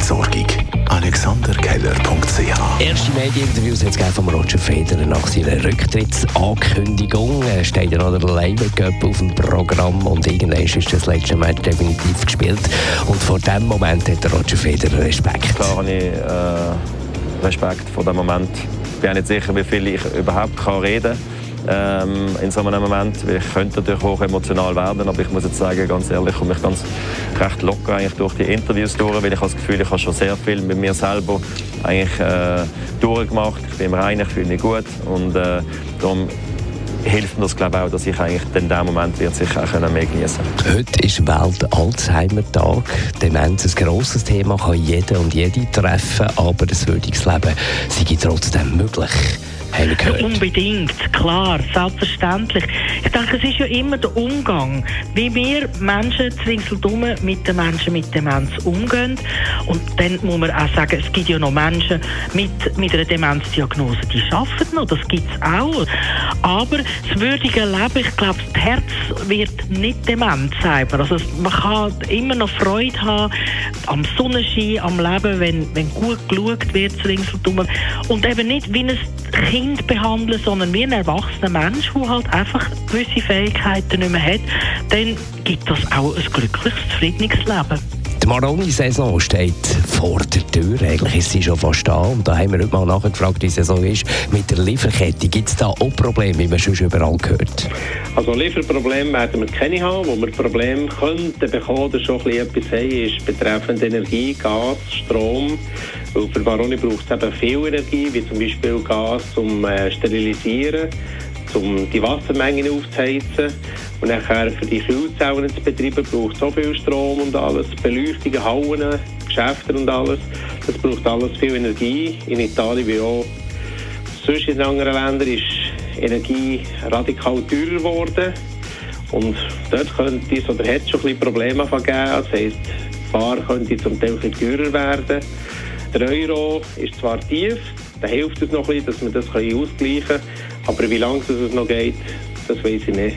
Entsorgung. AlexanderKeller.ch Erste Medieninterviews es von Roger Federer nach seiner Rücktrittsankündigung. Er steht ja noch der Labour Cup auf dem Programm und irgendwann ist das letzte Match definitiv gespielt. Und vor dem Moment hat der Roger Federer Respekt. Klar habe ich äh, Respekt vor dem Moment. Ich bin nicht sicher, wie viel ich überhaupt kann reden kann ähm, in so einem Moment. Ich könnte natürlich hoch emotional werden, aber ich muss jetzt sagen, ganz ehrlich, ich komme mich ganz recht locker eigentlich durch die Interviews durch, weil ich das Gefühl, ich habe schon sehr viel mit mir selber eigentlich äh, durchgemacht. Ich bin im Reinen, ich fühle mich gut und äh, darum hilft mir das glaube ich auch, dass ich eigentlich in diesem Moment wird sicher auch mehr genießen Heute ist Welt-Alzheimer-Tag. Demenz ein grosses Thema, kann jeder und jede treffen, aber das würdiges Leben sei trotzdem möglich haben gehört. Unbedingt, klar, selbstverständlich. Ich denke, es ist ja immer der Umgang, wie wir Menschen zwingseldumm mit den Menschen mit Demenz umgehen. Und dann muss man auch sagen, es gibt ja noch Menschen mit, mit einer Demenzdiagnose, die arbeiten noch, das gibt es auch. Aber das würdige Leben, ich glaube, das Herz wird nicht dement sein. Also man kann immer noch Freude haben am Sonnenschein, am Leben, wenn, wenn gut geschaut wird, zwingseldumm. Und eben nicht wie ein Kind behandeln, sondern wie ein erwachsener Mensch, der halt einfach gewisse Fähigkeiten nicht mehr hat, dann gibt das auch ein glückliches, zufriedenes Leben. Die Maroni-Saison steht vor der Tür. Eigentlich ist sie schon fast da. Und da haben wir heute mal nachgefragt, wie die Saison ist. Mit der Lieferkette gibt es da auch Probleme, wie man schon überall gehört? Also Lieferprobleme werden wir keine haben. Wo wir Probleme könnten bekommen oder schon etwas haben, ist betreffend Energie, Gas, Strom. Weil für Maroni braucht es eben viel Energie, wie zum Beispiel Gas zum äh, Sterilisieren um die Wassermengen aufzuheizen. Und nachher für die Kühlzellen zu betreiben, braucht so viel Strom und alles, Beleuchtungen, Hauen, Geschäfte und alles. Das braucht alles viel Energie. In Italien wie auch sonst in anderen Ländern ist Energie radikal teurer geworden. Und dort könnte es oder hat es schon ein bisschen Probleme gegeben. Das heisst, die Fahrer könnte zum Teil ein teurer werden. Der Euro ist zwar tief, da hilft es noch ein bisschen, dass wir das ausgleichen können. Aber wie lange es noch geht, das weiß ich nicht.